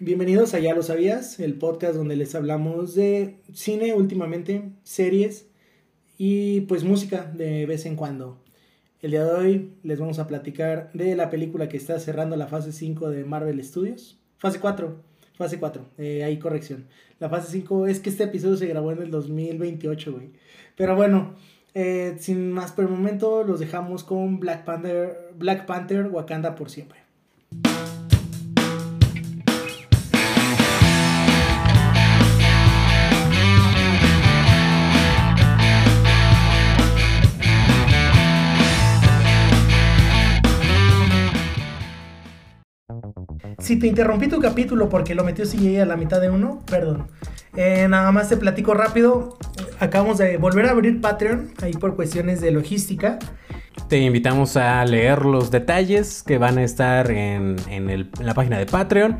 Bienvenidos a Ya lo sabías, el podcast donde les hablamos de cine últimamente, series y pues música de vez en cuando. El día de hoy les vamos a platicar de la película que está cerrando la fase 5 de Marvel Studios. Fase 4, fase 4, eh, hay corrección. La fase 5 es que este episodio se grabó en el 2028, güey. Pero bueno, eh, sin más por el momento, los dejamos con Black Panther, Black Panther Wakanda por siempre. Si te interrumpí tu capítulo porque lo metió CJ a la mitad de uno, perdón. Eh, nada más te platico rápido. Acabamos de volver a abrir Patreon, ahí por cuestiones de logística. Te invitamos a leer los detalles que van a estar en, en, la página de Patreon.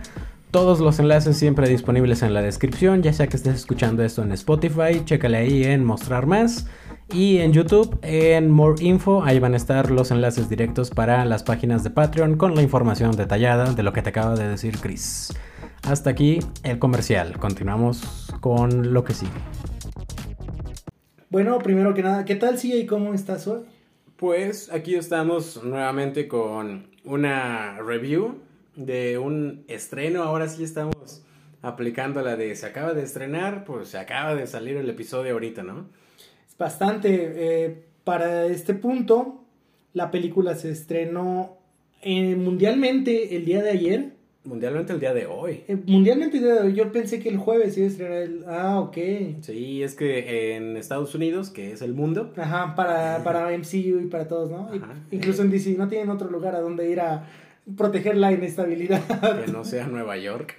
Todos los enlaces siempre disponibles en la descripción, ya sea que estés escuchando esto en Spotify, chécale ahí en mostrar más. Y en YouTube, en More Info, ahí van a estar los enlaces directos para las páginas de Patreon con la información detallada de lo que te acaba de decir Chris. Hasta aquí el comercial. Continuamos con lo que sigue. Bueno, primero que nada, ¿qué tal, y ¿Cómo estás hoy? Pues aquí estamos nuevamente con una review de un estreno. Ahora sí estamos aplicando la de se acaba de estrenar, pues se acaba de salir el episodio ahorita, ¿no? bastante. Eh, para este punto, la película se estrenó eh, mundialmente el día de ayer. Mundialmente el día de hoy. Eh, mundialmente el día de hoy. Yo pensé que el jueves iba a estrenar el... Ah, ok. Sí, es que en Estados Unidos, que es el mundo. Ajá, para, para MCU y para todos, ¿no? incluso en DC no tienen otro lugar a donde ir a proteger la inestabilidad. Que no sea Nueva York.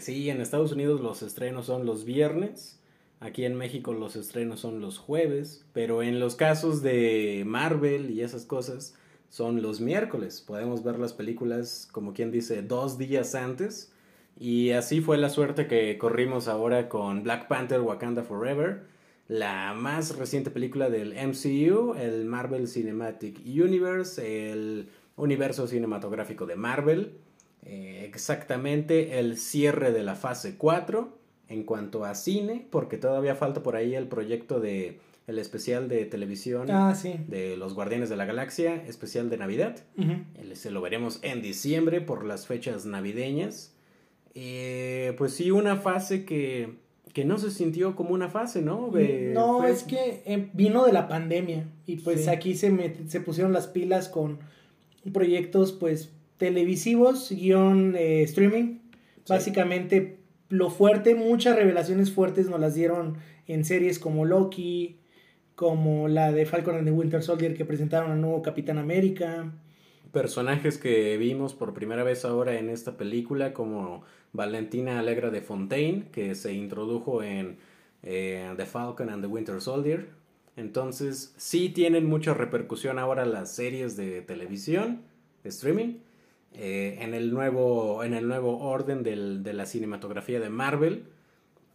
sí, en Estados Unidos los estrenos son los viernes Aquí en México los estrenos son los jueves, pero en los casos de Marvel y esas cosas son los miércoles. Podemos ver las películas, como quien dice, dos días antes. Y así fue la suerte que corrimos ahora con Black Panther Wakanda Forever, la más reciente película del MCU, el Marvel Cinematic Universe, el universo cinematográfico de Marvel. Eh, exactamente el cierre de la fase 4 en cuanto a cine, porque todavía falta por ahí el proyecto de el especial de televisión ah, de los Guardianes de la Galaxia, especial de Navidad. Se lo veremos en diciembre por las fechas navideñas. Eh, pues sí, una fase que, que no se sintió como una fase, ¿no? no, es que eh, vino de la pandemia y pues aquí se, se pusieron las pilas con proyectos pues televisivos, guion eh, streaming. Básicamente lo fuerte, muchas revelaciones fuertes nos las dieron en series como Loki, como la de Falcon and the Winter Soldier que presentaron al nuevo Capitán América. Personajes que vimos por primera vez ahora en esta película, como Valentina Alegra de Fontaine, que se introdujo en eh, The Falcon and the Winter Soldier. Entonces, sí tienen mucha repercusión ahora las series de televisión, de streaming. Eh, en, el nuevo, en el nuevo orden del, de la cinematografía de Marvel.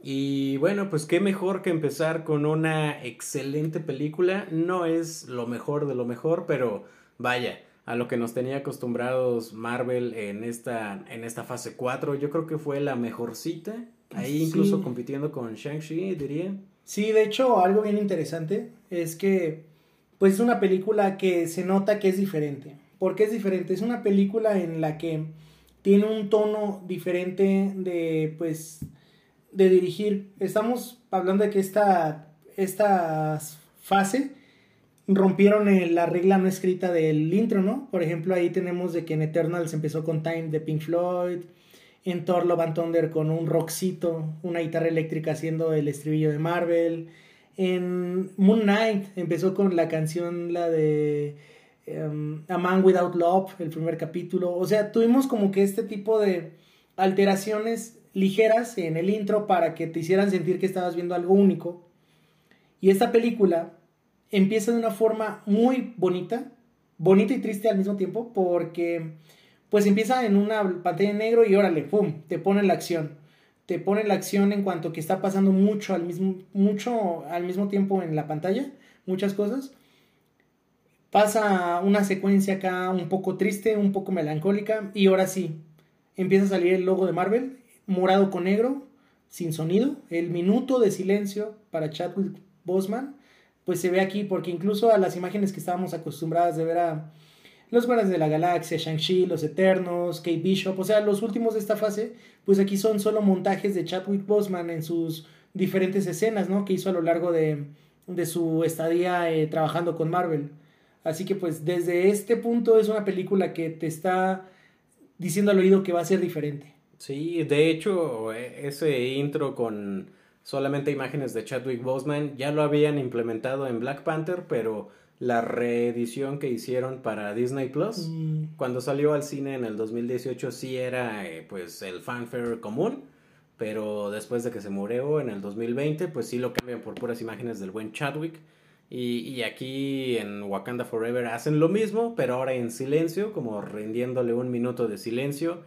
Y bueno, pues qué mejor que empezar con una excelente película. No es lo mejor de lo mejor, pero vaya, a lo que nos tenía acostumbrados Marvel en esta, en esta fase 4, yo creo que fue la mejorcita. Ahí incluso compitiendo con Shang-Chi, diría. Sí, de hecho, algo bien interesante es que pues es una película que se nota que es diferente porque es diferente. Es una película en la que tiene un tono diferente de, pues, de dirigir. Estamos hablando de que esta, esta fase rompieron la regla no escrita del intro, ¿no? Por ejemplo, ahí tenemos de que en Eternals empezó con Time de Pink Floyd, en Thor Love and Thunder con un rockcito, una guitarra eléctrica haciendo el estribillo de Marvel. En Moon Knight empezó con la canción, la de Em, a Man Without Love, el primer capítulo. O sea, tuvimos como que este tipo de alteraciones ligeras en el intro para que te hicieran sentir que estabas viendo algo único. Y esta película empieza de una forma muy bonita, bonita y triste al mismo tiempo, porque pues empieza en una pantalla en negro y órale, pum, te pone la acción. Te pone la acción en cuanto que está pasando mucho al mismo, mucho al mismo tiempo en la pantalla, muchas cosas pasa una secuencia acá un poco triste, un poco melancólica y ahora sí, empieza a salir el logo de Marvel, morado con negro, sin sonido. El minuto de silencio para Chadwick Boseman, pues se ve aquí, porque incluso a las imágenes que estábamos acostumbradas de ver a los Guardianes de la Galaxia, Shang-Chi, Los Eternos, Kate Bishop, o sea, los últimos de esta fase, pues aquí son solo montajes de Chadwick Boseman en sus diferentes escenas, ¿no? Que hizo a lo largo de, de su estadía eh, trabajando con Marvel. Así que pues desde este punto es una película que te está diciendo al oído que va a ser diferente. Sí, de hecho, e, ese intro con solamente imágenes de Chadwick Boseman ya lo habían implementado en Black Panther, pero la reedición que hicieron para Disney Plus, mm. cuando salió al cine en el 2018 sí era eh, pues el fanfare común, pero después de que se murió en el 2020 pues sí lo cambian por puras imágenes del buen Chadwick. Y, y, aquí en Wakanda Forever hacen lo mismo, pero ahora en silencio, como rindiéndole un minuto de silencio.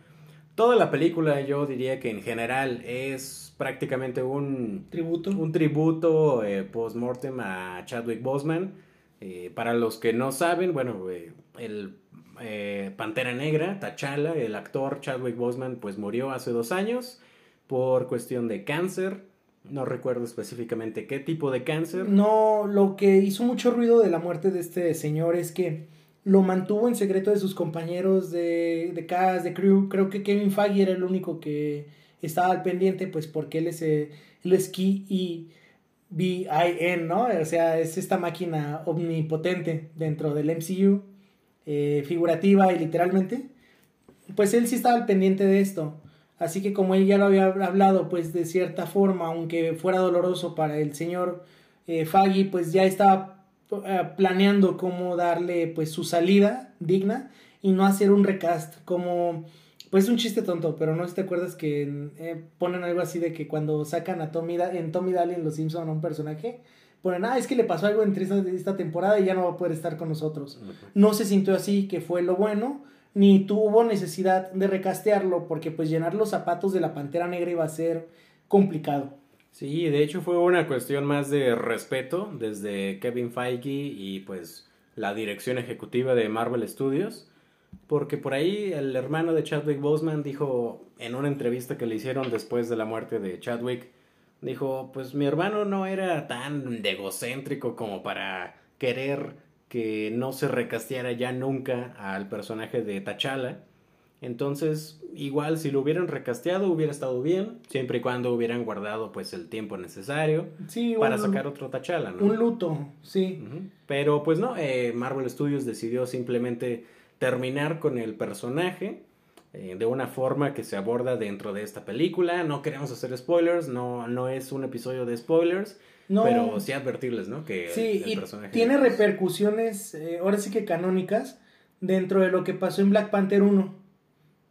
Toda la película yo diría que en general es prácticamente un tributo, un tributo eh, post-mortem a Chadwick Boseman eh, para los que no saben, bueno, eh, el eh, Pantera Negra, T'Challa, el actor Chadwick Boseman, pues murió hace dos años por cuestión de cáncer. No recuerdo específicamente qué tipo de cáncer. No, lo que hizo mucho ruido de la muerte de este señor es que lo mantuvo en secreto de sus compañeros de, de cast, de crew. Creo que Kevin Feige era el único que estaba al pendiente, pues porque él es, el esquí y BIN, ¿no? O sea, es esta máquina omnipotente dentro del MCU, eh, figurativa y literalmente. Pues él sí estaba al pendiente de esto. Así que como él ya lo había hablado, pues de cierta forma, aunque fuera doloroso para el señor eh, pues ya estaba eh, planeando cómo darle pues su salida digna y no hacer un recast como pues un chiste tonto, pero no sé si te acuerdas que eh, ponen algo así de que cuando sacan a Tommy, en Tommy Daly en Los Simpson a un personaje, ponen, ah, es que le pasó algo entre esta, esta temporada y ya no va a poder estar con nosotros. No se sintió así, que fue lo bueno, ni tuvo necesidad de recastearlo, porque pues llenar los zapatos de la Pantera Negra iba a ser complicado. Sí, de hecho fue una cuestión más de respeto desde Kevin Feige y pues la dirección ejecutiva de Marvel Studios porque por ahí el hermano de Chadwick Boseman dijo en una entrevista que le hicieron después de la muerte de Chadwick, dijo, pues mi hermano no era tan egocéntrico como para querer que no se recasteara ya nunca al personaje de T'Challa. Entonces, igual si lo hubieran recasteado hubiera estado bien, siempre y cuando hubieran guardado pues el tiempo necesario para sacar otro T'Challa, ¿no? Un luto, sí. Pero pues no, eh, Marvel Studios decidió simplemente terminar con el personaje eh, de una forma que se aborda dentro de esta película. No queremos hacer spoilers, no, no es un episodio de spoilers. pero sí advertirles, ¿no? Que sí, el, personaje tiene repercusiones, eh, ahora sí que canónicas, dentro de lo que pasó en Black Panther 1.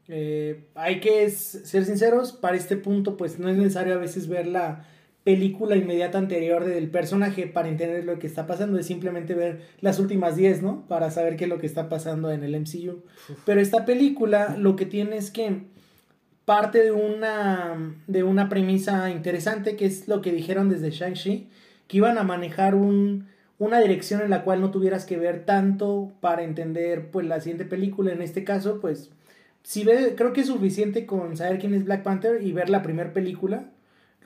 Eh, hay que ser sinceros, para este punto pues no es necesario a veces ver la película inmediata anterior del personaje para entender lo que está pasando, es simplemente ver las últimas 10, ¿no? Para saber qué es lo que está pasando en el MCU. Pero esta película lo que tiene es que parte de una, de una premisa interesante, que es lo que dijeron desde Shang-Chi, que iban a manejar un, una dirección en la cual no tuvieras que ver tanto para entender pues la siguiente película. En este caso, pues, si ve, creo que es suficiente con saber quién es Black Panther y ver la primera película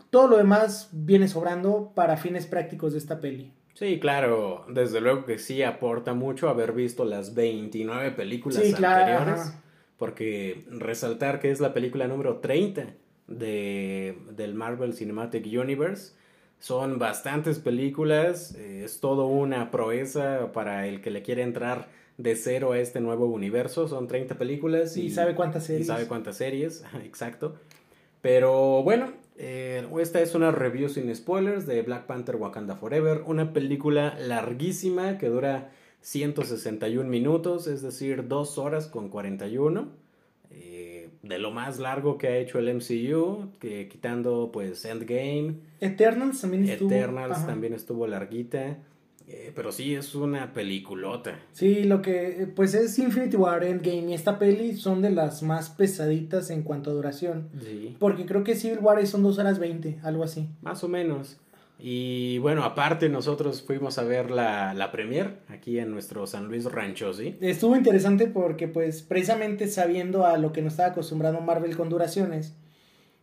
todo lo demás viene sobrando para fines prácticos de esta peli. Sí, claro, desde luego que sí aporta mucho haber visto las 29 películas anteriores, porque resaltar que es la película número 30 de, del Marvel Cinematic Universe. Son bastantes películas, eh, es todo una proeza para el que le quiere entrar de cero a este nuevo universo. Son 30 películas. Y, y sabe cuántas series. Y sabe cuántas series, exacto. Pero bueno, eh, esta es una review sin spoilers de Black Panther Wakanda Forever, una película larguísima que dura 161 minutos, es decir, 2 horas con 41. Eh, de lo más largo que ha hecho el MCU, que quitando pues Endgame. Eternals también estuvo. Eternals también estuvo larguita. Eh, pero sí, es una peliculota. Sí, lo que pues es Infinity War, Endgame y esta peli son de las más pesaditas en cuanto a duración. Sí. Porque creo que Civil War son 2 horas 20, algo así. Más o menos. Y bueno, aparte nosotros fuimos a ver la, la premier aquí en nuestro San Luis Rancho, ¿sí? Estuvo interesante porque pues precisamente sabiendo a lo que nos estaba acostumbrando Marvel con duraciones,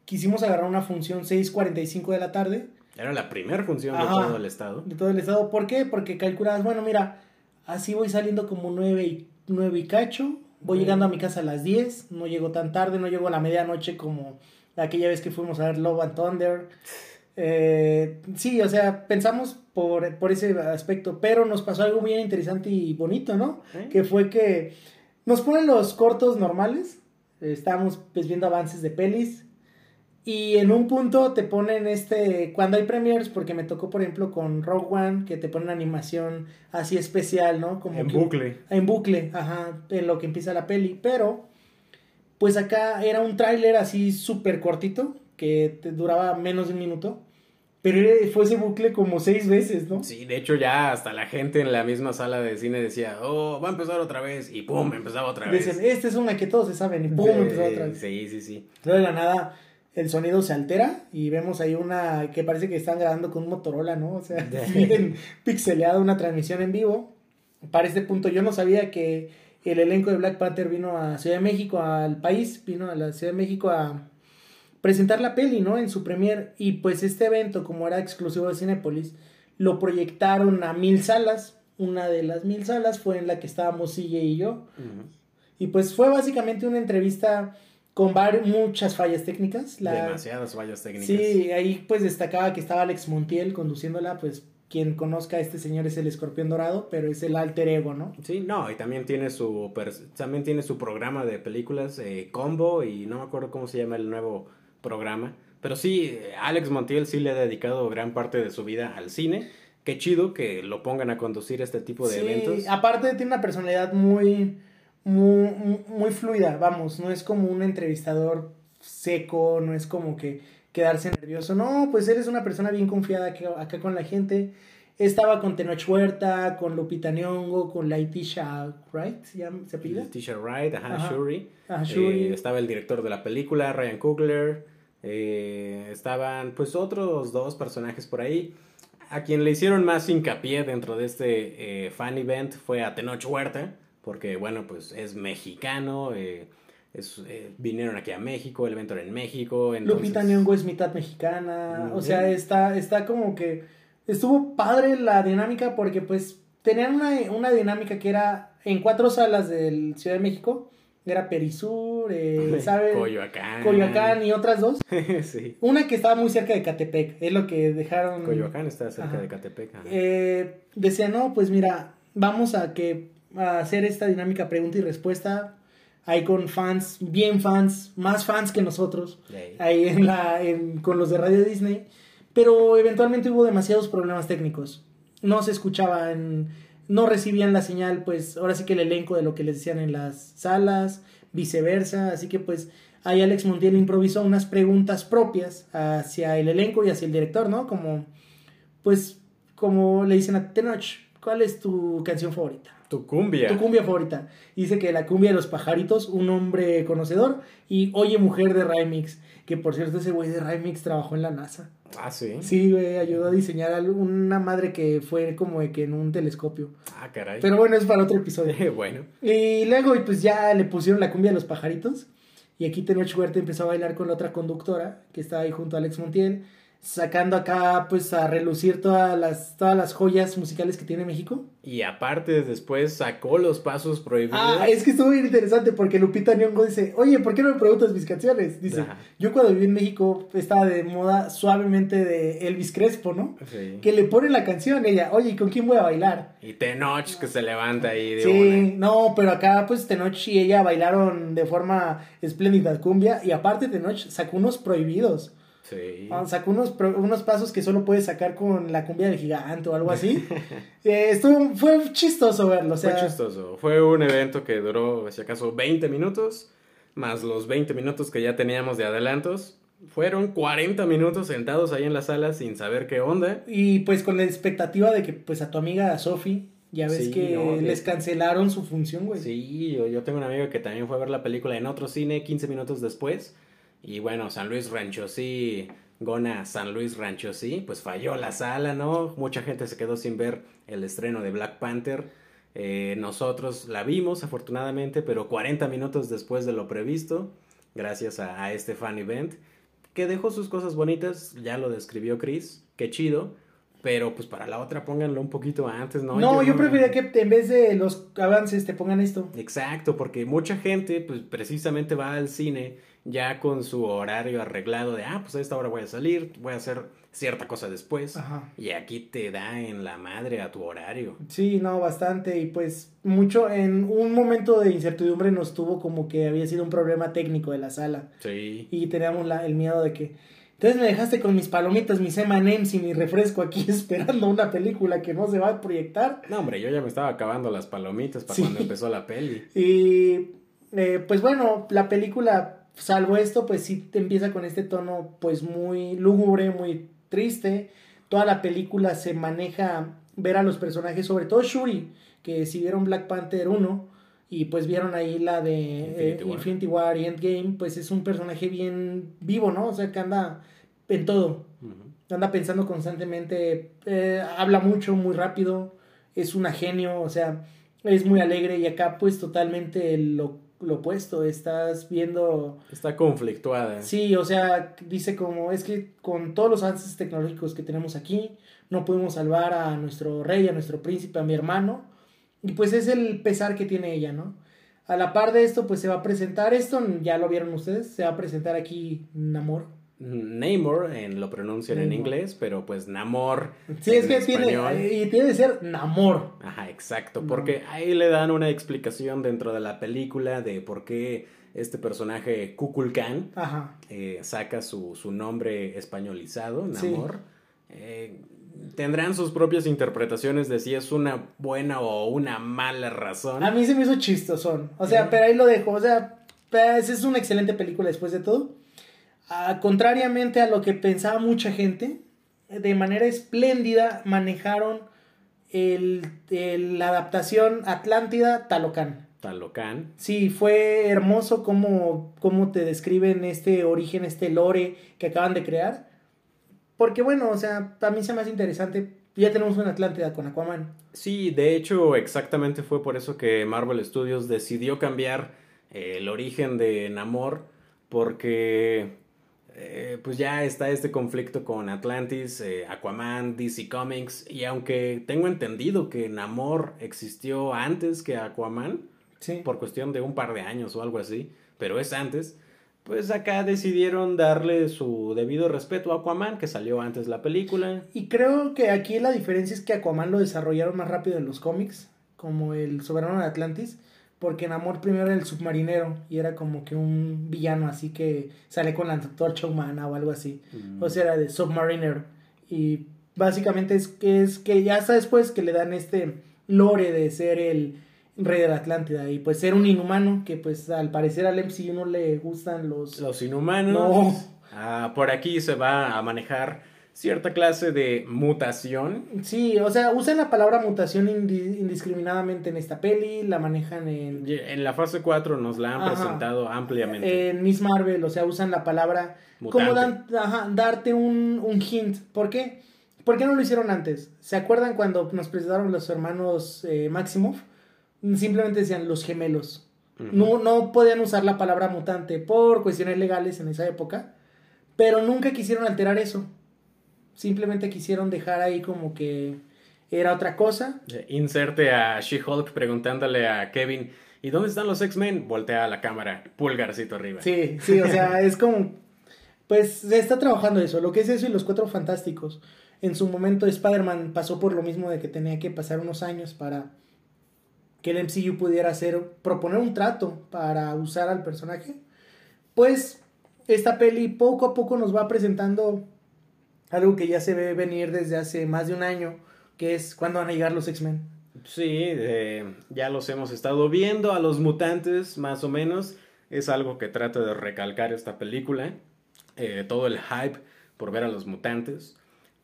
quisimos agarrar una función 6.45 de la tarde. Era la primera función de todo el estado. De todo el estado. ¿Por qué? Porque calculabas, bueno, mira, así voy saliendo como 9 y, 9 y cacho. Voy llegando a mi casa a las 10. No llego tan tarde, no llego a la medianoche como aquella vez que fuimos a ver Love and Thunder. Eh, sí, o sea, pensamos por, por ese aspecto, pero nos pasó algo bien interesante y bonito, ¿no? ¿Eh? Que fue que nos ponen los cortos normales. eh, Estábamos pues viendo avances de pelis. Y en un punto te ponen este. Cuando hay premiers, porque me tocó, por ejemplo, con Rogue One, que te ponen animación así especial, ¿no? Como En que- bucle. En bucle, ajá, en lo que empieza la peli. Pero, pues acá era un tráiler así súper cortito, que te duraba menos de un minuto. Pero fue ese bucle como seis veces, ¿no? Sí, de hecho ya hasta la gente en la misma sala de cine decía, oh, va a empezar otra vez. Y pum, empezaba otra vez. Dicen, esta es una que todos se saben, y pum, Sí, empezó otra vez. Sí, sí, sí. Luego de la nada el sonido se altera y vemos ahí una que parece que están grabando con un Motorola, ¿no? O sea, bien pixeleada una transmisión en vivo. Para este punto yo no sabía que el elenco de Black Panther vino a Ciudad de México, al país, vino a la Ciudad de México a presentar la peli, ¿no? En su premier. Y pues este evento, como era exclusivo de Cinépolis, lo proyectaron a mil salas. Una de las mil salas fue en la que estábamos CJ y yo. Y pues fue básicamente una entrevista con muchas fallas técnicas. La, Demasiadas fallas técnicas. sí, ahí pues destacaba que estaba Alex Montiel conduciéndola, pues quien conozca a este señor es el escorpión dorado, pero es el alter ego, ¿no? Sí, no, y también tiene su también tiene su programa de películas eh, Combo y no me acuerdo cómo se llama el nuevo programa, pero sí eh, Alex Montiel sí le ha dedicado gran parte de su vida al cine. Qué chido que lo pongan a conducir este tipo de Sí, eventos. aparte tiene una personalidad muy, muy, muy fluida, vamos, no es como un entrevistador seco, no es como que quedarse nervioso, no, pues él es una persona bien confiada acá, acá con la gente. Estaba con Tenoch Huerta, con Lupita Nyong'o, con Laitisha Wright, ¿se, se apellida? Letitia Wright, ajá, Ajá. Shuri. Eh, Shuri. estaba el director de la película, Ryan Coogler. eh, estaban pues otros dos personajes por ahí. A quien le hicieron más hincapié dentro de este eh, fan event fue a Tenoch Huerta, porque bueno, pues es mexicano, eh, es, eh, vinieron aquí a México, el evento era en México. Entonces, Lupita Nyong'o es mitad mexicana, o sea, está, está como que estuvo padre la dinámica porque pues tenían una, una dinámica que era en cuatro salas del Ciudad de México, era Perisur, eh, ¿sabes? Coyoacán. Coyoacán y otras dos. sí. Una que estaba muy cerca de Catepec, es lo que dejaron. Coyoacán está cerca Ajá. de Catepec. Eh, decía, no, pues mira, vamos a que a hacer esta dinámica pregunta y respuesta. Ahí con fans, bien fans, más fans que nosotros, ahí en la, en- con los de Radio Disney. Pero eventualmente hubo demasiados problemas técnicos. No se escuchaban, no recibían la señal, pues ahora sí que el elenco de lo que les decían en las salas, viceversa. Así que pues ahí Alex Montiel improvisó unas preguntas propias hacia el elenco y hacia el director, ¿no? Como, pues, como le dicen a Tenoch, ¿cuál es tu canción favorita? Tu cumbia. Tu cumbia favorita. Dice que la cumbia de los pajaritos, un hombre conocedor, y Oye Mujer de Remix, que por cierto ese güey de Remix trabajó en la NASA. Ah, sí. Sí, güey, ayudó a diseñar a una madre que fue como de que en un telescopio. Ah, caray. Pero bueno, es para otro episodio. bueno. Y luego y pues ya le pusieron la cumbia de los pajaritos. Y aquí Tenoch Huerta empezó a bailar con la otra conductora que estaba ahí junto a Alex Montiel, sacando acá pues a relucir todas las, todas las joyas musicales que tiene México. Y aparte después sacó los pasos prohibidos. Ah, es que estuvo bien interesante porque Lupita Nyong'o dice, oye, ¿por qué no me preguntas mis canciones? Dice, Ajá. yo cuando viví en México estaba de moda suavemente de Elvis Crespo, ¿no? Sí. Que le pone la canción ella, oye, ¿y con quién voy a bailar? Y Tenoch que se levanta ahí de Sí, una. no, pero acá pues Tenoch y ella bailaron de forma espléndida cumbia y aparte Tenoch sacó unos prohibidos. Sí. Ah, Sacó unos, unos pasos que solo puedes sacar con la cumbia del gigante o algo así. Eh, estuvo, fue chistoso verlo, o sea, Fue chistoso. Fue un evento que duró, si acaso, 20 minutos, más los 20 minutos que ya teníamos de adelantos. Fueron 40 minutos sentados ahí en la sala sin saber qué onda. Y pues con la expectativa de que pues a tu amiga Sophie, ya ves Sí, que no, les cancelaron su función, güey. Sí, yo, yo tengo un amigo que también fue a ver la película en otro cine 15 minutos después. Y bueno, San Luis Rancho sí Gona San Luis Rancho sí, pues falló la sala, ¿no? Mucha gente se quedó sin ver el estreno de Black Panther. Eh, nosotros la vimos, afortunadamente, pero 40 minutos después de lo previsto, gracias a, este fan event, que dejó sus cosas bonitas, ya lo describió Chris, qué chido pero pues para la otra pónganlo un poquito antes, ¿no? No, yo, preferiría que en vez de los avances te pongan esto. Exacto, porque mucha gente pues precisamente va al cine ya con su horario arreglado de, ah, pues a esta hora voy a salir, voy a hacer cierta cosa después. Ajá. Y aquí te da en la madre a tu horario. Sí, no, bastante. Y pues mucho, en un momento de incertidumbre nos tuvo como que había sido un problema técnico de la sala. Sí. Y teníamos la, el miedo de que entonces me dejaste con mis palomitas, mis M&M's y mi refresco aquí esperando una película que no se va a proyectar. No, hombre, yo ya me estaba acabando las palomitas para cuando empezó la peli. Y eh, pues bueno, la película, salvo esto, pues sí te empieza con este tono pues muy lúgubre, muy triste. Toda la película se maneja ver a los personajes, sobre todo Shuri, que si vieron Black Panther 1, y pues vieron ahí la de Infinity, eh, War. y Endgame, pues es un personaje bien vivo, ¿no? O sea, que anda en todo. Anda pensando constantemente, eh, habla mucho, muy rápido, es una genio, o sea, es muy alegre y acá pues totalmente lo, lo opuesto, estás viendo... Está conflictuada. Sí, o sea, dice como, es que con todos los avances tecnológicos que tenemos aquí, no pudimos salvar a nuestro rey, a nuestro príncipe, a mi hermano, y pues es el pesar que tiene ella, ¿no? A la par de esto, pues se va a presentar esto, ya lo vieron ustedes, se va a presentar aquí Namor. Namor, en, lo pronuncian en inglés, pero pues Namor. Sí, es que tiene, y tiene que ser Namor. Ajá, exacto, porque ahí le dan una explicación dentro de la película de por qué este personaje Kukulkan eh, saca su, su, nombre españolizado, Namor. Eh, tendrán sus propias interpretaciones de si es una buena o una mala razón. A mí se me hizo chistosón. O sea, pero ahí lo dejo. O sea, pues, es una excelente película después de todo. Ah, contrariamente a lo que pensaba mucha gente, de manera espléndida manejaron el, la adaptación Atlántida Talocán. Talocán. Sí, fue hermoso cómo, cómo te describen este origen, este lore que acaban de crear. Porque bueno, o sea, a mí se me hace interesante. Ya tenemos una Atlántida con Aquaman. Sí, de hecho, exactamente fue por eso que Marvel Studios decidió cambiar eh, el origen de Namor. Porque eh, pues ya está este conflicto con Atlantis, eh, Aquaman, DC Comics. Y aunque tengo entendido que Namor existió antes que Aquaman, sí. por cuestión de un par de años o algo así, pero es antes pues acá decidieron darle su debido respeto a Aquaman, que salió antes la película. Y creo que aquí la diferencia es que Aquaman lo desarrollaron más rápido en los cómics, como el soberano de Atlantis, porque en Amor primero era el submarinero y era como que un villano así que sale con la antorcha humana o algo así. Mm. O sea, era de submariner. Y básicamente es que, es que ya hasta después que le dan este lore de ser el rey de la Atlántida y pues ser un inhumano que pues al parecer al MCU no le gustan los los inhumanos. Ah, por aquí se va a manejar cierta clase de mutación. Sí o sea usan la palabra mutación indiscriminadamente en esta peli la manejan en en la fase 4 nos la han presentado ampliamente. En Miss Marvel o sea usan la palabra como dan, darte un, un hint. ¿por qué? ¿por qué no lo hicieron antes? ¿se acuerdan cuando nos presentaron los hermanos eh, Maximoff? Simplemente decían los gemelos. no, no podían usar la palabra mutante por cuestiones legales en esa época, pero nunca quisieron alterar eso. Simplemente quisieron dejar ahí como que era otra cosa. Inserte a She-Hulk preguntándole a Kevin, ¿y dónde están los X-Men? Voltea la cámara, pulgarcito arriba. Sí, sí, o sea, es como, pues se está trabajando eso, lo que es eso y los cuatro fantásticos. En su momento Spider-Man pasó por lo mismo de que tenía que pasar unos años para que el MCU pudiera hacer, proponer un trato para usar al personaje, pues esta peli poco a poco nos va presentando algo que ya se ve venir desde hace más de un año, que es cuando van a llegar los X-Men. Sí, ya los hemos estado viendo a los mutantes, más o menos. Es algo que trata de recalcar esta película. Eh, todo el hype por ver a los mutantes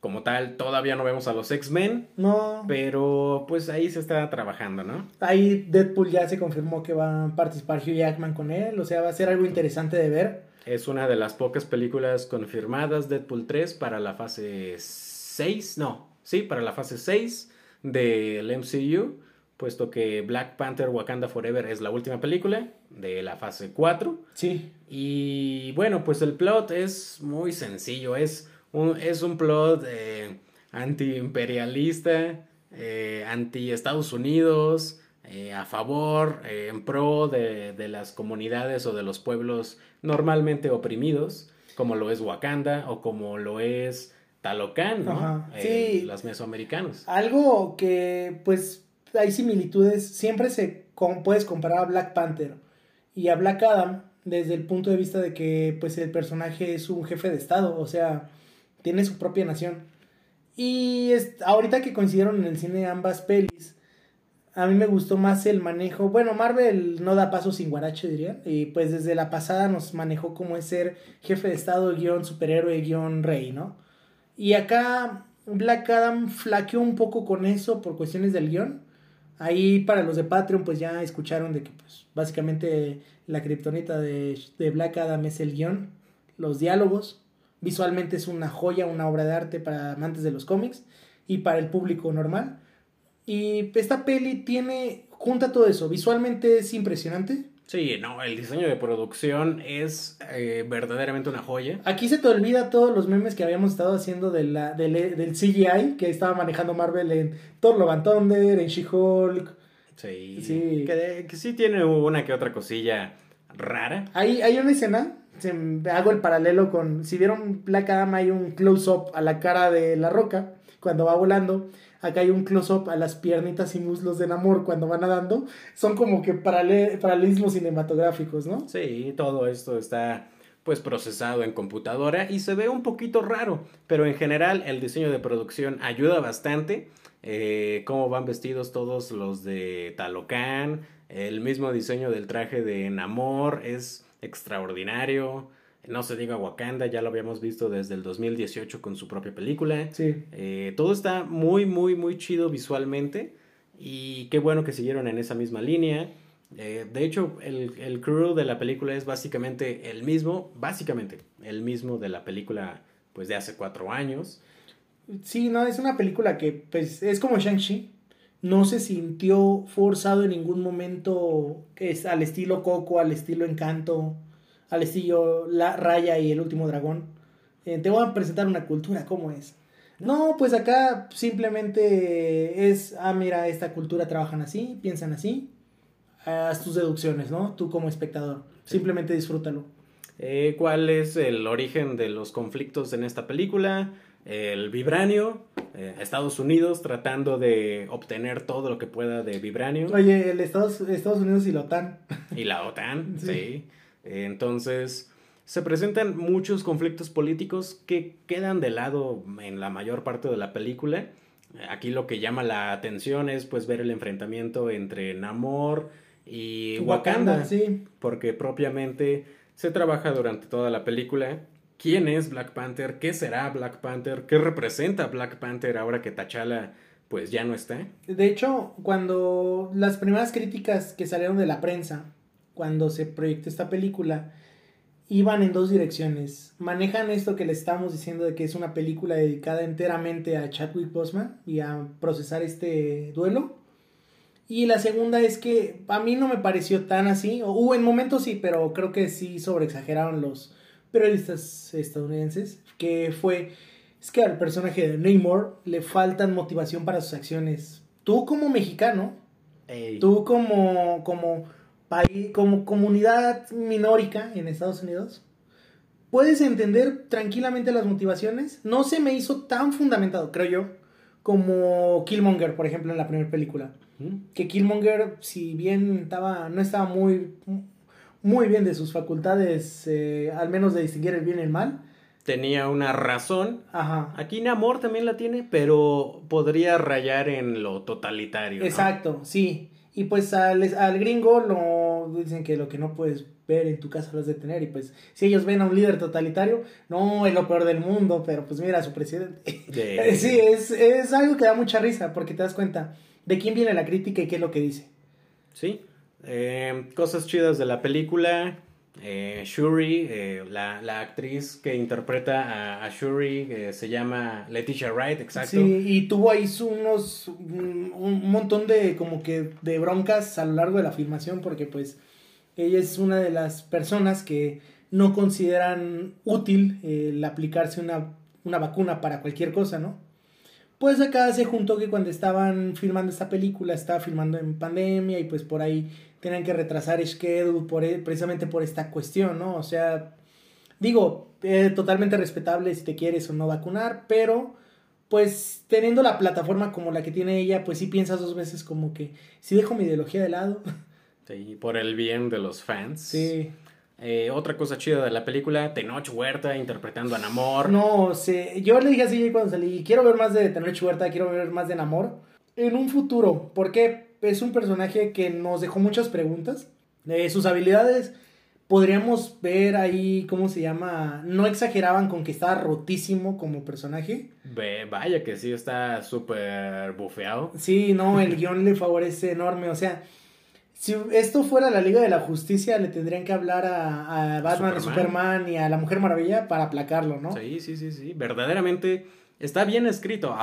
como tal, todavía no vemos a los X-Men. No. Pero pues ahí se está trabajando, ¿no? Ahí Deadpool ya se confirmó que va a participar Hugh Jackman con él. O sea, va a ser algo interesante de ver. Es una de las pocas películas confirmadas Deadpool 3 para la fase 6, no, sí, para la fase 6 del MCU, puesto que Black Panther Wakanda Forever es la última película de la fase 4. Sí. Y bueno, pues el plot es muy sencillo, es un, es un plot eh, anti-imperialista, eh, anti-Estados Unidos, eh, a favor, eh, en pro de, de, las comunidades o de los pueblos normalmente oprimidos, como lo es Wakanda o como lo es Talocan, ¿no? Sí. Los mesoamericanos. Algo que, pues, hay similitudes. Siempre se puedes comparar a Black Panther y a Black Adam desde el punto de vista de que, pues, el personaje es un jefe de Estado, o sea, tiene su propia nación. Y ahorita que coincidieron en el cine ambas pelis, a mí me gustó más el manejo. Bueno, Marvel no da paso sin guarache, diría. Y pues desde la pasada nos manejó como es ser jefe de Estado, guion superhéroe, guion rey, ¿no? Y acá Black Adam flaqueó un poco con eso por cuestiones del guion. Ahí para los de Patreon pues ya escucharon de que pues básicamente la kriptonita de, de Black Adam es el guion, los diálogos. Visualmente es una joya, una obra de arte para amantes de los cómics y para el público normal. Y esta peli tiene, junta todo eso, visualmente es impresionante. Sí, no, el diseño de producción es eh, verdaderamente una joya. Aquí se te olvida todos los memes que habíamos estado haciendo de la, del, del CGI que estaba manejando Marvel en Thor Love and Thunder, en She-Hulk. Sí, sí. Que, que, sí tiene una que otra cosilla rara. Hay, hay una escena, se, hago el paralelo con, si vieron Black Adam hay un close-up a la cara de La Roca cuando va volando Acá hay un close-up a las piernitas y muslos de Namor cuando va nadando. Son como que paralelismos cinematográficos, ¿no? Sí, todo esto está pues procesado en computadora y se ve un poquito raro, pero en general el diseño de producción ayuda bastante. Eh, cómo van vestidos todos los de Talocan, el mismo diseño del traje de Namor es extraordinario. No se diga Wakanda, ya lo habíamos visto desde el 2018 con su propia película. Sí. Eh, todo está muy, muy, muy chido visualmente. Y qué bueno que siguieron en esa misma línea. Eh, de hecho, el, el, crew de la película es básicamente el mismo, básicamente el mismo de la película pues de hace cuatro años. Sí, no, es una película que pues es como Shang-Chi. No se sintió forzado en ningún momento es al estilo Coco, al estilo Encanto al estilo La Raya y el último dragón. Eh, te voy a presentar una cultura, ¿cómo es? No, pues acá simplemente es, ah, mira, esta cultura trabajan así, piensan así, haz tus deducciones, ¿no? Tú como espectador, simplemente disfrútalo. Eh, ¿Cuál es el origen de los conflictos en esta película? El vibranio, eh, Estados Unidos tratando de obtener todo lo que pueda de vibranio. Oye, el Estados, Estados Unidos y la OTAN. Y la OTAN, sí. Entonces, se presentan muchos conflictos políticos que quedan de lado en la mayor parte de la película. Aquí lo que llama la atención es pues ver el enfrentamiento entre Namor y Wakanda, sí. porque propiamente se trabaja durante toda la película quién es Black Panther, qué será Black Panther, qué representa Black Panther ahora que T'Challa pues ya no está. De hecho, cuando las primeras críticas que salieron de la prensa cuando se proyectó esta película, iban en dos direcciones. Manejan esto que le estamos diciendo de que es una película dedicada enteramente a Chadwick Boseman y a procesar este duelo. Y la segunda es que a mí no me pareció tan así, o uh, en momentos sí, pero creo que sí sobreexageraron los periodistas estadounidenses, que fue, es que al personaje de Neymar le faltan motivación para sus acciones. Tú como mexicano, tú como, como como comunidad minórica en Estados Unidos, puedes entender tranquilamente las motivaciones. No se me hizo tan fundamentado, creo yo, como Killmonger, por ejemplo, en la primera película. Que Killmonger, si bien estaba, no estaba muy, muy bien de sus facultades, eh, al menos de distinguir el bien y el mal. Tenía una razón. Ajá. Aquí Namor también la tiene, pero podría rayar en lo totalitario. Exacto, sí. Y pues al, al gringo lo dicen que lo que no puedes ver en tu casa lo has de tener. Y pues si ellos ven a un líder totalitario, no es lo peor del mundo, pero pues mira a su presidente. sí, es, es algo que da mucha risa porque te das cuenta de quién viene la crítica y qué es lo que dice. Sí. Eh, cosas chidas de la película. Eh, Shuri, eh, la, la, actriz que interpreta a, Shuri, se llama Leticia Wright, exacto. Sí, y tuvo ahí unos, un, montón de como que de broncas a lo largo de la filmación porque pues ella es una de las personas que no consideran útil el aplicarse una, una vacuna para cualquier cosa, ¿no? Pues acá se juntó que cuando estaban filmando esta película, estaba filmando en pandemia y pues por ahí tenían que retrasar schedule por, e, precisamente por esta cuestión, ¿no? O sea, digo, totalmente respetable si te quieres o no vacunar, pero pues teniendo la plataforma como la que tiene ella, pues sí piensas dos veces como que si dejo mi ideología de lado. Sí, por el bien de los fans. Sí. Eh, otra cosa chida de la película, Tenoch Huerta interpretando a Namor. No, sé, yo le dije así cuando salí, quiero ver más de Tenoch Huerta, quiero ver más de Namor en un futuro, porque es un personaje que nos dejó muchas preguntas. de sus habilidades podríamos ver ahí, ¿cómo se llama? No exageraban con que estaba rotísimo como personaje. Vaya que sí, está súper bufeado. Sí, no, el guion le favorece enorme, o sea si esto fuera la Liga de la Justicia, le tendrían que hablar a, Batman, a Superman y a la Mujer Maravilla para aplacarlo, ¿no? Sí, sí, sí, sí. Verdaderamente está bien escrito.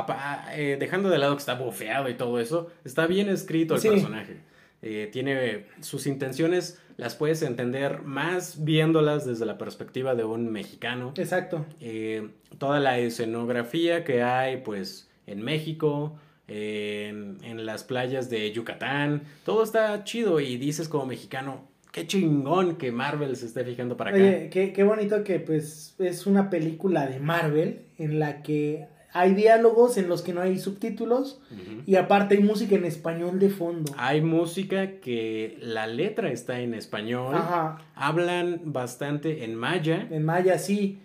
Eh, dejando de lado que está bofeado y todo eso, está bien escrito el personaje. Eh, tiene sus intenciones, las puedes entender más viéndolas desde la perspectiva de un mexicano. Exacto. Eh, toda la escenografía que hay, pues, en México en, las playas de Yucatán. Todo está chido y dices como mexicano, qué chingón que Marvel se esté fijando para acá. Oye, qué, qué bonito que pues es una película de Marvel en la que hay diálogos en los que no hay subtítulos y aparte hay música en español de fondo. Hay música que la letra está en español. Ajá. Hablan bastante en maya. En maya, sí.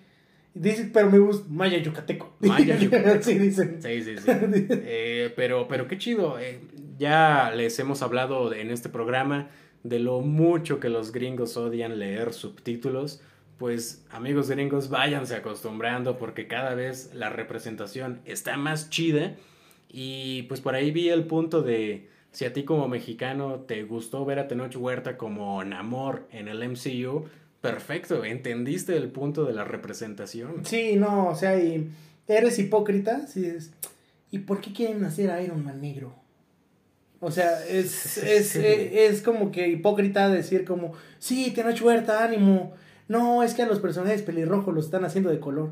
Dice, pero me gusta Maya Yucateco. Maya Yucateco. sí, dicen. Sí, sí, sí. Eh, pero, pero qué chido. Eh, ya les hemos hablado en este programa de lo mucho que los gringos odian leer subtítulos. Pues amigos gringos, váyanse acostumbrando porque cada vez la representación está más chida. Y pues por ahí vi el punto de si a ti como mexicano te gustó ver a Tenoch Huerta como Namor en el MCU, perfecto, entendiste el punto de la representación. Sí, no, o sea, y eres hipócrita, si es, ¿y por qué quieren hacer a Iron Man negro? O sea, es, es, eh, es, como que hipócrita decir como, sí, Tenoch Huerta, ánimo. No, es que a los personajes pelirrojos los están haciendo de color.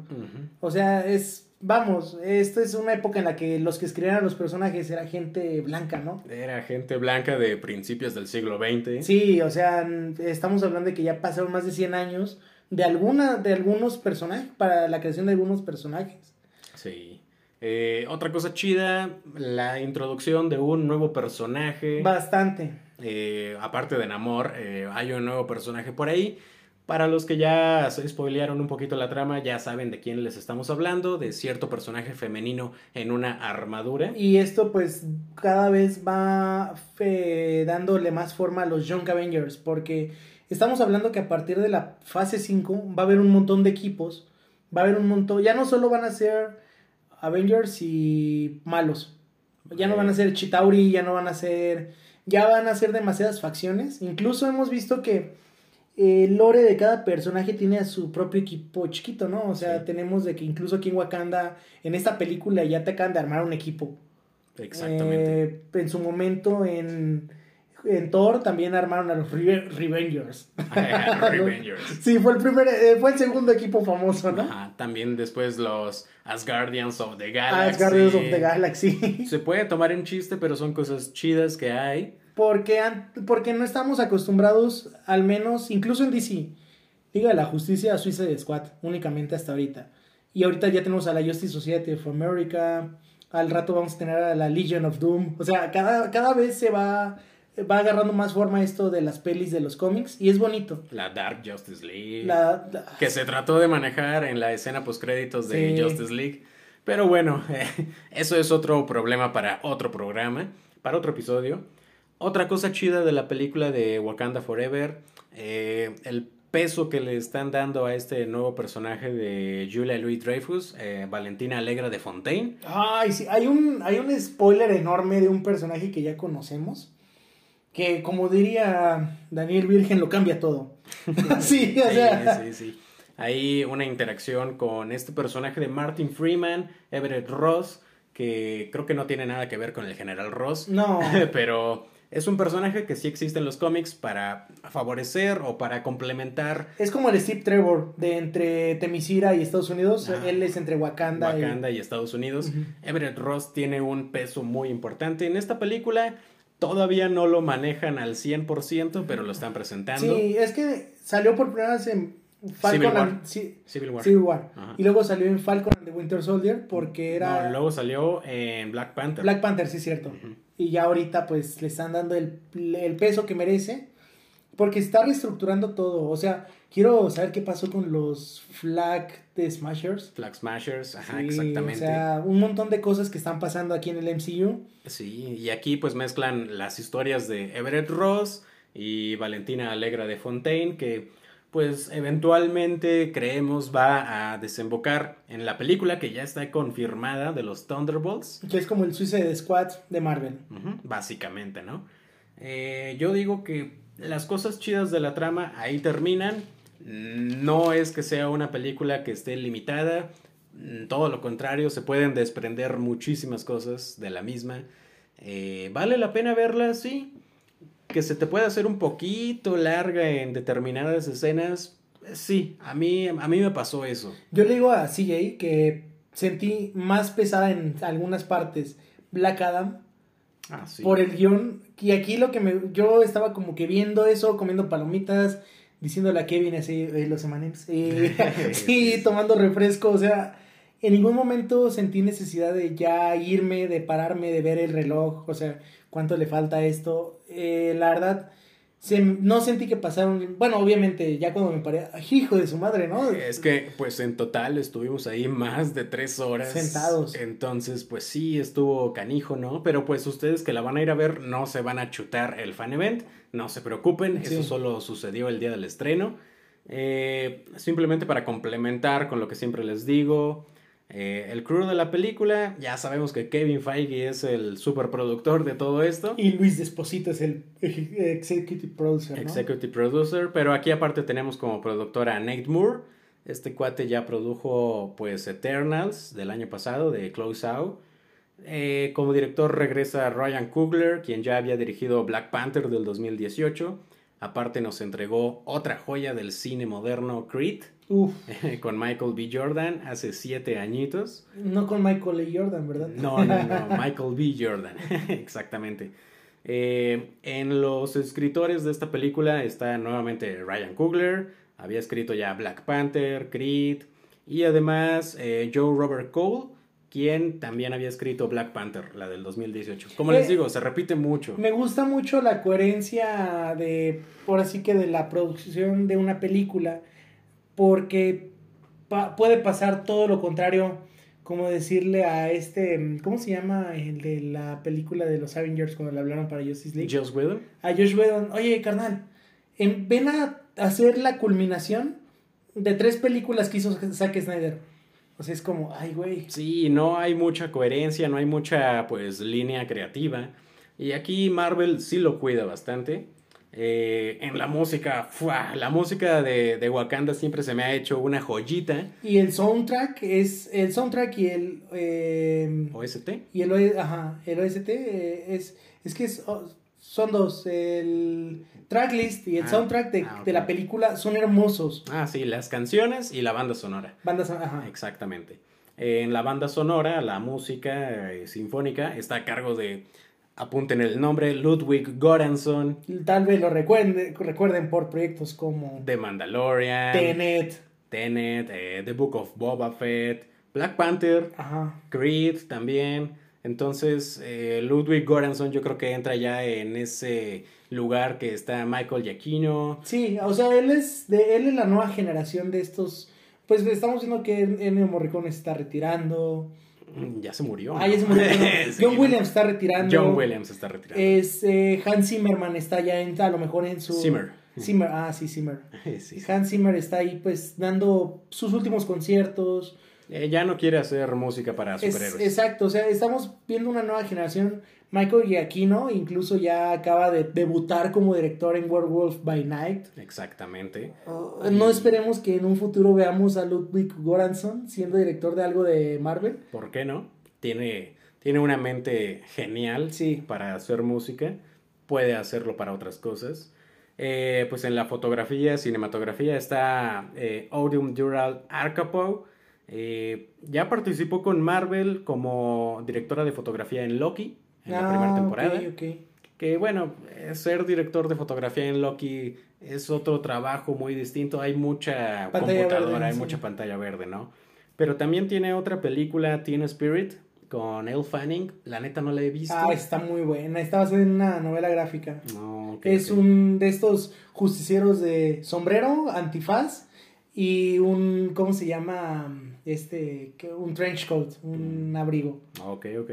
O sea, es vamos, esto es una época en la que los que escribían los personajes era gente blanca, ¿no? Era gente blanca de principios del siglo XX. Sí, o sea, estamos hablando de que ya pasaron más de 100 años de alguna de algunos personajes para la creación de algunos personajes. Sí. Eh, otra cosa chida, la introducción de un nuevo personaje. Bastante. Eh, aparte de Namor, eh, hay un nuevo personaje por ahí para los que ya se spoilearon un poquito la trama, ya saben de quién les estamos hablando, de cierto personaje femenino en una armadura. Y esto pues cada vez va dándole más forma a los Young Avengers, porque estamos hablando que a partir de la fase 5 va a haber un montón de equipos, va a haber un montón, ya no solo van a ser Avengers y malos, ya no van a ser Chitauri, ya no van a ser, ya van a ser demasiadas facciones, incluso hemos visto que el lore de cada personaje tiene a su propio equipo chiquito, ¿no? O sea, tenemos de que incluso aquí en Wakanda, en esta película ya te acaban de armar un equipo. Exactamente. Eh, en su momento en, en Thor también armaron a los Revengers. Revengers. sí, fue el primer, eh, fue el segundo equipo famoso, ¿no? Ajá, también después los Asgardians of the Galaxy. Asgardians of the Galaxy. Se puede tomar en chiste, pero son cosas chidas que hay. Porque, porque no estamos acostumbrados, al menos, incluso en DC, diga la justicia suiza de Squad, únicamente hasta ahorita. Y ahorita ya tenemos a la Justice Society of America, al rato vamos a tener a la Legion of Doom. O sea, cada, cada vez se va, va agarrando más forma esto de las pelis de los cómics y es bonito. La Dark Justice League. Que se trató de manejar en la escena postcréditos de Justice League. Pero bueno, eso es otro problema para otro programa, para otro episodio. Otra cosa chida de la película de Wakanda Forever, eh, el peso que le están dando a este nuevo personaje de Julia Louis Dreyfus, eh, Valentina Alegra de Fontaine. Ay, sí, hay un, hay un spoiler enorme de un personaje que ya conocemos. Que como diría Daniel Virgen, lo cambia todo. sí, o sea. Sí, sí, sí. Hay una interacción con este personaje de Martin Freeman, Everett Ross, que creo que no tiene nada que ver con el general Ross. No. pero es un personaje que sí existe en los cómics para favorecer o para complementar. Es como el Steve Trevor de entre Temisira y Estados Unidos. Él es entre Wakanda, Wakanda y... Estados Unidos. Everett Ross tiene un peso muy importante en esta película. Todavía no lo manejan al 100%, pero lo están presentando. Sí, es que salió por primera vez en Falcon Civil War. and- sí, Civil War. Civil War. Ajá. Y luego salió en Falcon and the Winter Soldier porque era No, luego salió en Black Panther. Black Panther, sí es cierto. Y ya ahorita pues le están dando el, el peso que merece porque está reestructurando todo. O sea, quiero saber qué pasó con los Flag de Smashers. Flag Smashers, ajá, Sí, exactamente. O sea, un montón de cosas que están pasando aquí en el MCU. Sí, y aquí pues mezclan las historias de Everett Ross y Valentina Alegra de Fontaine, que pues eventualmente creemos va a desembocar en la película que ya está confirmada de los Thunderbolts. Que es como el Suicide Squad de Marvel. Básicamente, ¿no? Eh, yo digo que las cosas chidas de la trama ahí terminan. No es que sea una película que esté limitada. Todo lo contrario, se pueden desprender muchísimas cosas de la misma. Eh, ¿Vale la pena verla? Sí. Que se te pueda hacer un poquito larga en determinadas escenas. Sí, a mí, a mí me pasó eso. Yo le digo a CJ que sentí más pesada en algunas partes Black Adam Ah, sí. por el guion. Y aquí lo que me. Yo estaba como que viendo eso, comiendo palomitas, diciéndole a Kevin así, "Eh, los emanems. eh, sí, tomando refresco. O sea, en ningún momento sentí necesidad de ya irme, de pararme, de ver el reloj. O sea, cuánto le falta a esto. Eh, la verdad. Se- no sentí que pasaron. Bueno, obviamente, ya cuando me paré, "Ay, hijo de su madre, ¿no? Es que, pues en total estuvimos ahí más de tres horas. Sentados. Entonces, pues sí, estuvo canijo, ¿no? Pero pues ustedes que la van a ir a ver no se van a chutar el fan event. No se preocupen, Sí. eso solo sucedió el día del estreno. Eh, simplemente para complementar con lo que siempre les digo. Eh, el crew de la película, ya sabemos que Kevin Feige es el superproductor de todo esto. Y Luis Desposito es el executive producer, ¿no? Executive Producer, pero aquí aparte tenemos como productora a Nate Moore. Este cuate ya produjo pues Eternals del año pasado de Chloe Zhao. Eh, como director regresa Ryan Coogler, quien ya había dirigido Black Panther del 2018. Aparte nos entregó otra joya del cine moderno, Creed, Uf, con Michael B. Jordan hace siete añitos. no con Michael A. Jordan, ¿verdad? No, no, no, Michael B. Jordan, exactamente. Eh, en los escritores de esta película está nuevamente Ryan Coogler, había escrito ya Black Panther, Creed, y además eh, Joe Robert Cole, quien también había escrito Black Panther, la del 2018. Como les Eh, digo, se repite mucho. Me gusta mucho la coherencia de, por así que de la producción de una película, porque pa- puede pasar todo lo contrario, como decirle a este, ¿cómo se llama el de la película de los Avengers cuando le hablaron para Justice League? Joss Whedon. a Josh Whedon, oye, carnal, en- ven a hacer la culminación de tres películas que hizo Zack Snyder. O sea, es como, ay, güey. Sí, no hay mucha coherencia, no hay mucha pues línea creativa. Y aquí Marvel sí lo cuida bastante. Eh, en la música, ¡fua! la música de, de Wakanda siempre se me ha hecho una joyita. Y el soundtrack es, el soundtrack y el, eh, OST. y el, ajá, el OST eh, es, es que es- oh, son dos, el tracklist y el Ah, soundtrack de, ah, de la película son hermosos. Ah, sí, las canciones y la banda sonora. Bandas, ajá. Exactamente. En la banda sonora, la música sinfónica está a cargo de, apunten el nombre, Ludwig Göransson, Tal vez lo recuerden, recuerden por proyectos como de Mandalorian, Tenet, Tenet, eh, The Book of Boba Fett, Black Panther, ajá. Creed también. Entonces, eh, Ludwig Göransson yo creo que entra ya en ese lugar que está Michael Giacchino. Sí, o sea, él es de él es la nueva generación de estos. Pues estamos viendo que Ennio Morricone se está retirando. Mm, Ya se murió. Ah, ¿no? ya se murió. Sí, John ¿no? Williams está retirando. John Williams está retirando. Es eh, Hans Zimmerman está ya en, a lo mejor en su Zimmer. Zimmer, ah, sí, Zimmer. Sí. Hans Zimmer está ahí pues dando sus últimos conciertos. Eh, ya no quiere hacer música para Es- superhéroes. exacto, o sea, estamos viendo una nueva generación. Michael Giacchino incluso ya acaba de debutar como director en Werewolf by Night. Exactamente. Uh, no esperemos que en un futuro veamos a Ludwig Göransson siendo director de algo de Marvel. ¿Por qué no? Tiene, tiene una mente genial Sí. para hacer música. Puede hacerlo para otras cosas. Eh, pues en la fotografía, cinematografía está eh, Odium Dural Arcapo. Eh, ya participó con Marvel como directora de fotografía en Loki en la primera Ah, temporada. ok, ok. Que bueno, ser director de fotografía en Loki es otro trabajo muy distinto. Hay mucha Pantalla computadora, verde, hay sí. mucha pantalla verde, ¿no? Pero también tiene otra película, Teen Spirit, con Elle Fanning. La neta no la he visto. Ah, está muy buena. Está basada en una novela gráfica. No, ok, Es un de estos justicieros de sombrero, antifaz y un, ¿cómo se llama? Este, un trench coat, un abrigo. Ok, ok.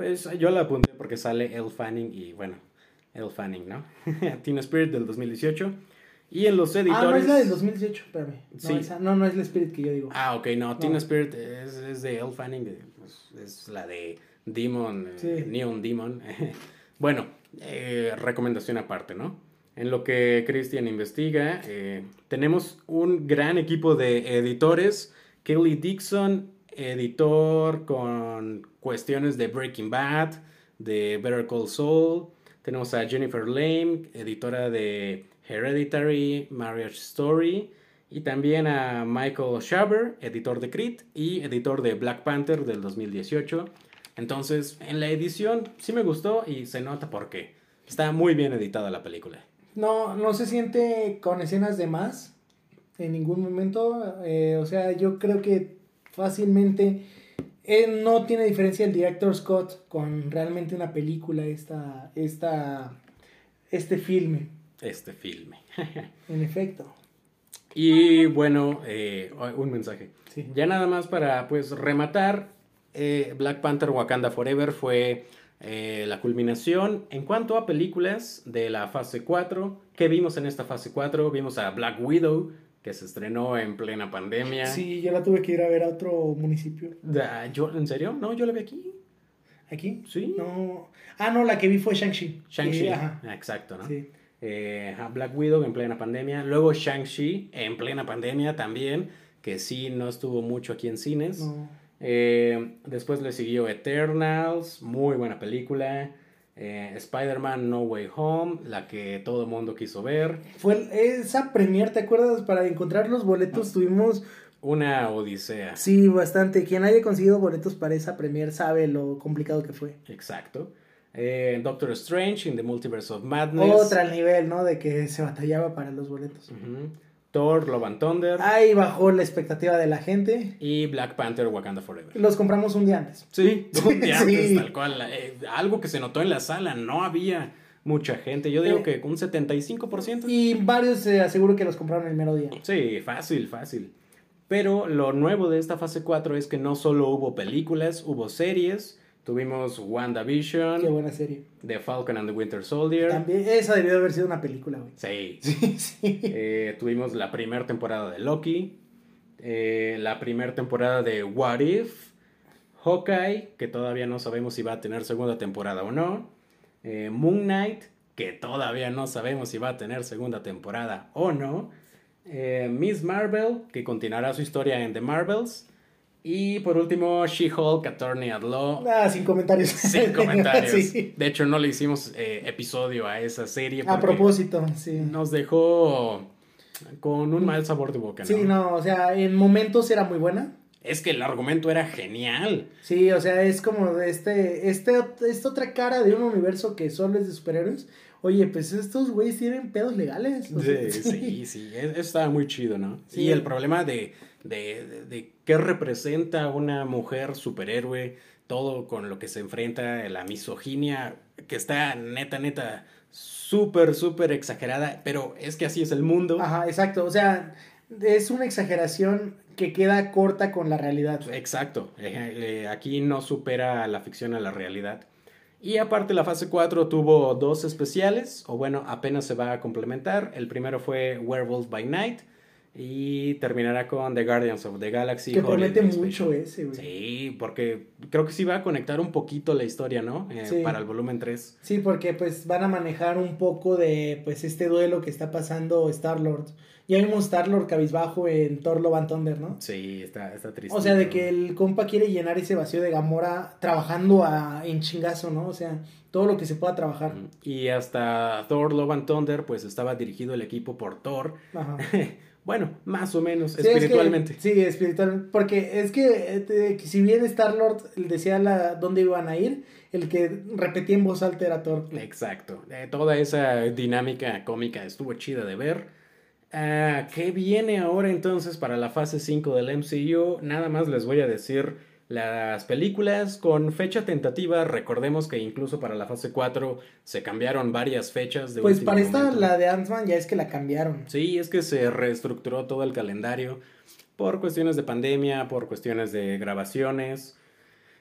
Pues yo la apunté porque sale Elle Fanning y bueno, Elle Fanning, ¿no? Teen Spirit del 2018. Y en los editores... Ah, no es la del 2018, espérame. No, Sí. esa- no, no es la Spirit que yo digo. Ah, ok, no, Teen No. Spirit es, es de Elle Fanning, eh, pues, es la de Demon, eh. Neon Demon. bueno, eh, recomendación aparte, ¿no? En lo que Christian investiga, eh, tenemos un gran equipo de editores. Kelly Dixon, editor con cuestiones de Breaking Bad, de Better Call Saul. Tenemos a Jennifer Lame, editora de Hereditary, Marriage Story. Y también a Michael Schaber, editor de Crit y editor de Black Panther del 2018. Entonces, en la edición sí me gustó y se nota por qué. Está muy bien editada la película. No, no se siente con escenas de más en ningún momento. eh, o sea, yo creo que fácilmente eh, no tiene diferencia el director Scott con realmente una película, esta, esta, este filme, Este filme. en efecto. y bueno, eh, un mensaje. Sí. Ya nada más para pues rematar, eh, Black Panther Wakanda Forever fue eh, la culminación en cuanto a películas de la fase 4. ¿Qué vimos en esta fase 4? Vimos a Black Widow, que se estrenó en plena pandemia. Sí, yo la tuve que ir a ver a otro municipio. Da- ¿yo, ¿En serio? No, yo la vi aquí. ¿Aquí? Sí. No. Ah, no, la que vi fue Shang-Chi. Shang-Chi. Sí, ajá. Exacto, ¿no? Sí. Eh, Black Widow en plena pandemia. Luego Shang-Chi en plena pandemia también, que sí no estuvo mucho aquí en cines. No. Eh, después le siguió Eternals, muy buena película. Eh, Spider-Man No Way Home, la que todo el mundo quiso ver. Fue esa premier, ¿te acuerdas? Para encontrar los boletos tuvimos, Una odisea. sí, bastante. Quien haya conseguido boletos para esa premier sabe lo complicado que fue. Exacto. Eh, Doctor Strange in the Multiverse of Madness. Otra al nivel, ¿no? De que se batallaba para los boletos. Thor, Love and Thunder. Ahí bajó la expectativa de la gente. Y Black Panther Wakanda Forever. Los compramos un día antes. Sí, un día antes, tal cual. eh, algo que se notó en la sala, no había mucha gente. Yo digo Eh. que un 75%. Y varios se aseguro que los compraron el mero día. Sí, fácil, fácil. Pero lo nuevo de esta fase 4 es que no solo hubo películas, hubo series. Tuvimos Qué WandaVision, buena serie. The Falcon and the Winter Soldier. También, esa debió de haber sido una película, güey. Sí. Sí, sí. Eh, tuvimos la primera temporada de Loki. eh, la primera temporada de What If. Hawkeye, que todavía no sabemos si va a tener segunda temporada o no. eh, Moon Knight, que todavía no sabemos si va a tener segunda temporada o no. Miss Marvel, que continuará su historia en The Marvels. Y por último, She-Hulk, Attorney at Law. Ah, sin comentarios. Sin comentarios. Sí. De hecho, no le hicimos eh, episodio a esa serie. A propósito, sí. Nos dejó con un mal sabor de boca. ¿no? Sí, no, o sea, en momentos era muy buena. Es que el argumento era genial. Sí, o sea, es como este, este, esta otra cara de un universo que solo es de superhéroes. Oye, pues estos güeyes tienen pedos legales. o sea, Sí, sí, sí, es- estaba muy chido, ¿no? Sí. Y el problema de, de, de, de qué representa una mujer superhéroe, todo con lo que se enfrenta, la misoginia, que está neta, neta, súper, súper exagerada, pero es que así es el mundo. Ajá, exacto. O sea, es una exageración que queda corta con la realidad. Exacto, eh, eh, aquí no supera la ficción a la realidad. Y aparte la fase 4 tuvo dos especiales, o bueno, apenas se va a complementar. El primero fue Werewolf by Night, Y terminará con The Guardians of the Galaxy. Que promete mucho ese, güey. Sí, porque creo que sí va a conectar un poquito la historia, ¿no? Eh, Sí. Para el volumen 3. Sí, porque pues van a manejar un poco de pues este duelo que está pasando Star-Lord. Ya vimos Star-Lord cabizbajo en Thor Love and Thunder, ¿no? Sí, está, está triste. O sea, de que el compa quiere llenar ese vacío de Gamora trabajando a, en chingazo, ¿no? O sea, todo lo que se pueda trabajar. Y hasta Thor Love and Thunder, pues estaba dirigido el equipo por Thor. Ajá. bueno, más o menos, Sí, es que- espiritualmente. sí, espiritualmente. Porque es que, eh, te- que si bien Star-Lord decía la, dónde iban a ir, el que repetía en voz alta era Thor. Exacto. Eh, toda esa dinámica cómica estuvo chida de ver. Ah, ¿Qué viene ahora entonces para la fase 5 del MCU? Nada más les voy a decir las películas con fecha tentativa. Recordemos que incluso para la fase 4 se cambiaron varias fechas. De Pues para esta, momento. la de Ant-Man, ya es que la cambiaron. Sí, es que se reestructuró todo el calendario por cuestiones de pandemia, por cuestiones de grabaciones.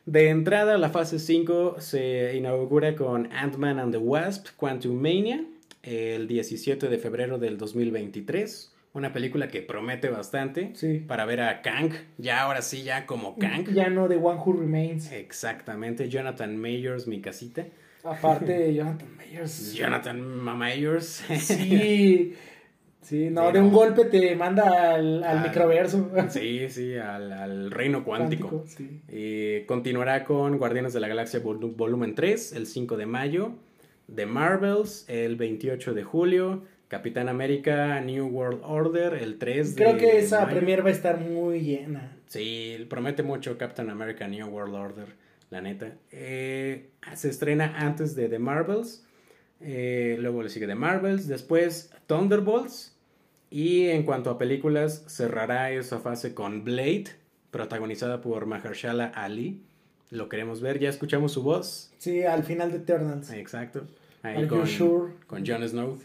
De entrada, la fase 5 se inaugura con Ant-Man and the Wasp, Quantum Mania, el 17 de febrero del 2023. Una película que promete bastante Sí. para ver a Kang, ya ahora sí, ya como Kang. Ya no de One Who Remains. Exactamente, Jonathan Mayers, mi casita. Aparte de Jonathan Mayers. Jonathan Mayers. Sí. Sí, no, de un golpe te manda al, al Al- microverso. Sí, sí, al, al reino cuántico. sí. Eh, continuará con Guardianes de la Galaxia vol- Volumen 3 el 5 de mayo. The Marvels el 28 de julio. Capitán América New World Order el 3 de Creo que esa mayo. premier va a estar muy llena. Sí, promete mucho Captain America New World Order, la neta. Eh, se estrena antes de The Marvels. eh, luego le sigue The Marvels. Después Thunderbolts. Y en cuanto a películas, cerrará esa fase con Blade, protagonizada por Mahershala Ali. Lo queremos ver, ya escuchamos su voz. Sí, al final de Eternals. Exacto. Ahí con, sure? con Jon Snow.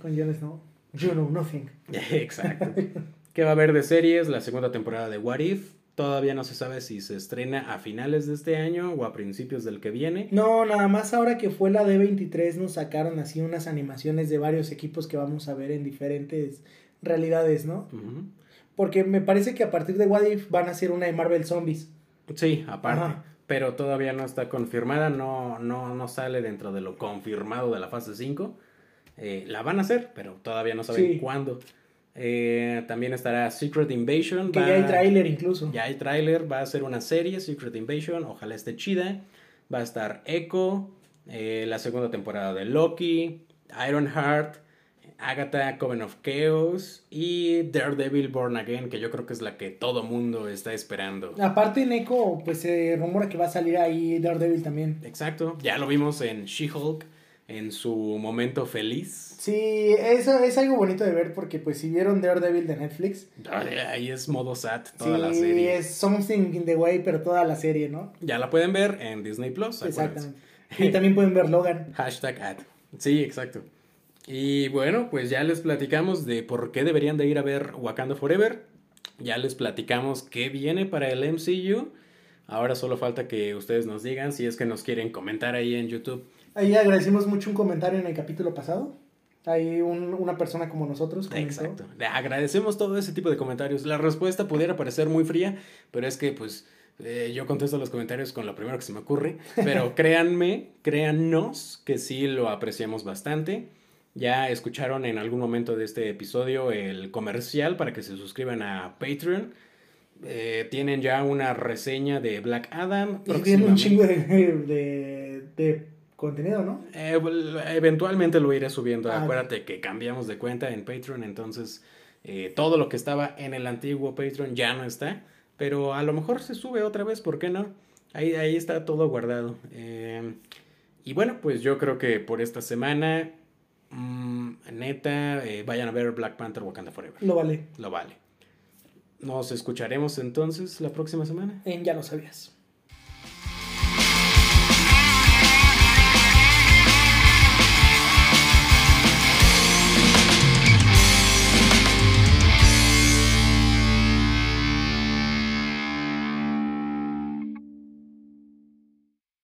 Con Jon Snow. You know nothing. Exacto. ¿Qué va a haber de series? La segunda temporada de What If. Todavía no se sabe si se estrena a finales de este año o a principios del que viene. No, nada más ahora que fue la D23 nos sacaron así unas animaciones de varios equipos que vamos a ver en diferentes realidades, ¿no? Porque me parece que a partir de What If van a hacer una de Marvel Zombies. Sí, aparte. Ajá. Pero todavía no está confirmada, no, no, no sale dentro de lo confirmado de la fase 5. Eh, la van a hacer, pero todavía no saben Sí. cuándo. Eh, también estará Secret Invasion. Que va- ya hay tráiler incluso. Ya hay tráiler, va a ser una serie, Secret Invasion, ojalá esté chida. Va a estar Echo, eh, la segunda temporada de Loki, Ironheart, Agatha, Coven of Chaos y Daredevil Born Again, que yo creo que es la que todo mundo está esperando. Aparte en Echo, pues se rumora que va a salir ahí Daredevil también. Exacto, ya lo vimos en She-Hulk, en su momento feliz. Sí, eso es algo bonito de ver porque pues si vieron Daredevil de Netflix, Ahí es modo SAT toda sí, la serie. es Something in the Way, pero toda la serie, ¿no? Ya la pueden ver en Disney Plus. acuérdense. Exactamente. Y también pueden ver Logan. Hashtag ad. Sí, exacto. Y bueno, pues ya les platicamos de por qué deberían de ir a ver Wakanda Forever. Ya les platicamos qué viene para el MCU. Ahora solo falta que ustedes nos digan si es que nos quieren comentar ahí en YouTube. Ahí agradecimos mucho un comentario en el capítulo pasado. Hay un- una persona como nosotros. comentó. Exacto. Le agradecemos todo ese tipo de comentarios. La respuesta pudiera parecer muy fría, pero es que pues eh, yo contesto los comentarios con lo primero que se me ocurre. Pero créanme, créannos que sí lo apreciamos bastante. Ya escucharon en algún momento de este episodio el comercial para que se suscriban a Patreon. Eh, tienen ya una reseña de Black Adam. Y tiene un chingo de, de, de contenido, ¿no? Eh, eventualmente lo iré subiendo. Ah, Acuérdate que cambiamos de cuenta en Patreon, entonces eh, todo lo que estaba en el antiguo Patreon ya no está. Pero a lo mejor se sube otra vez, ¿por qué no? Ahí, ahí está todo guardado. Y bueno, pues yo creo que por esta semana, mm, neta, eh, vayan a ver Black Panther Wakanda Forever. Lo vale. Lo vale. Nos escucharemos entonces la próxima semana. En Ya lo sabías.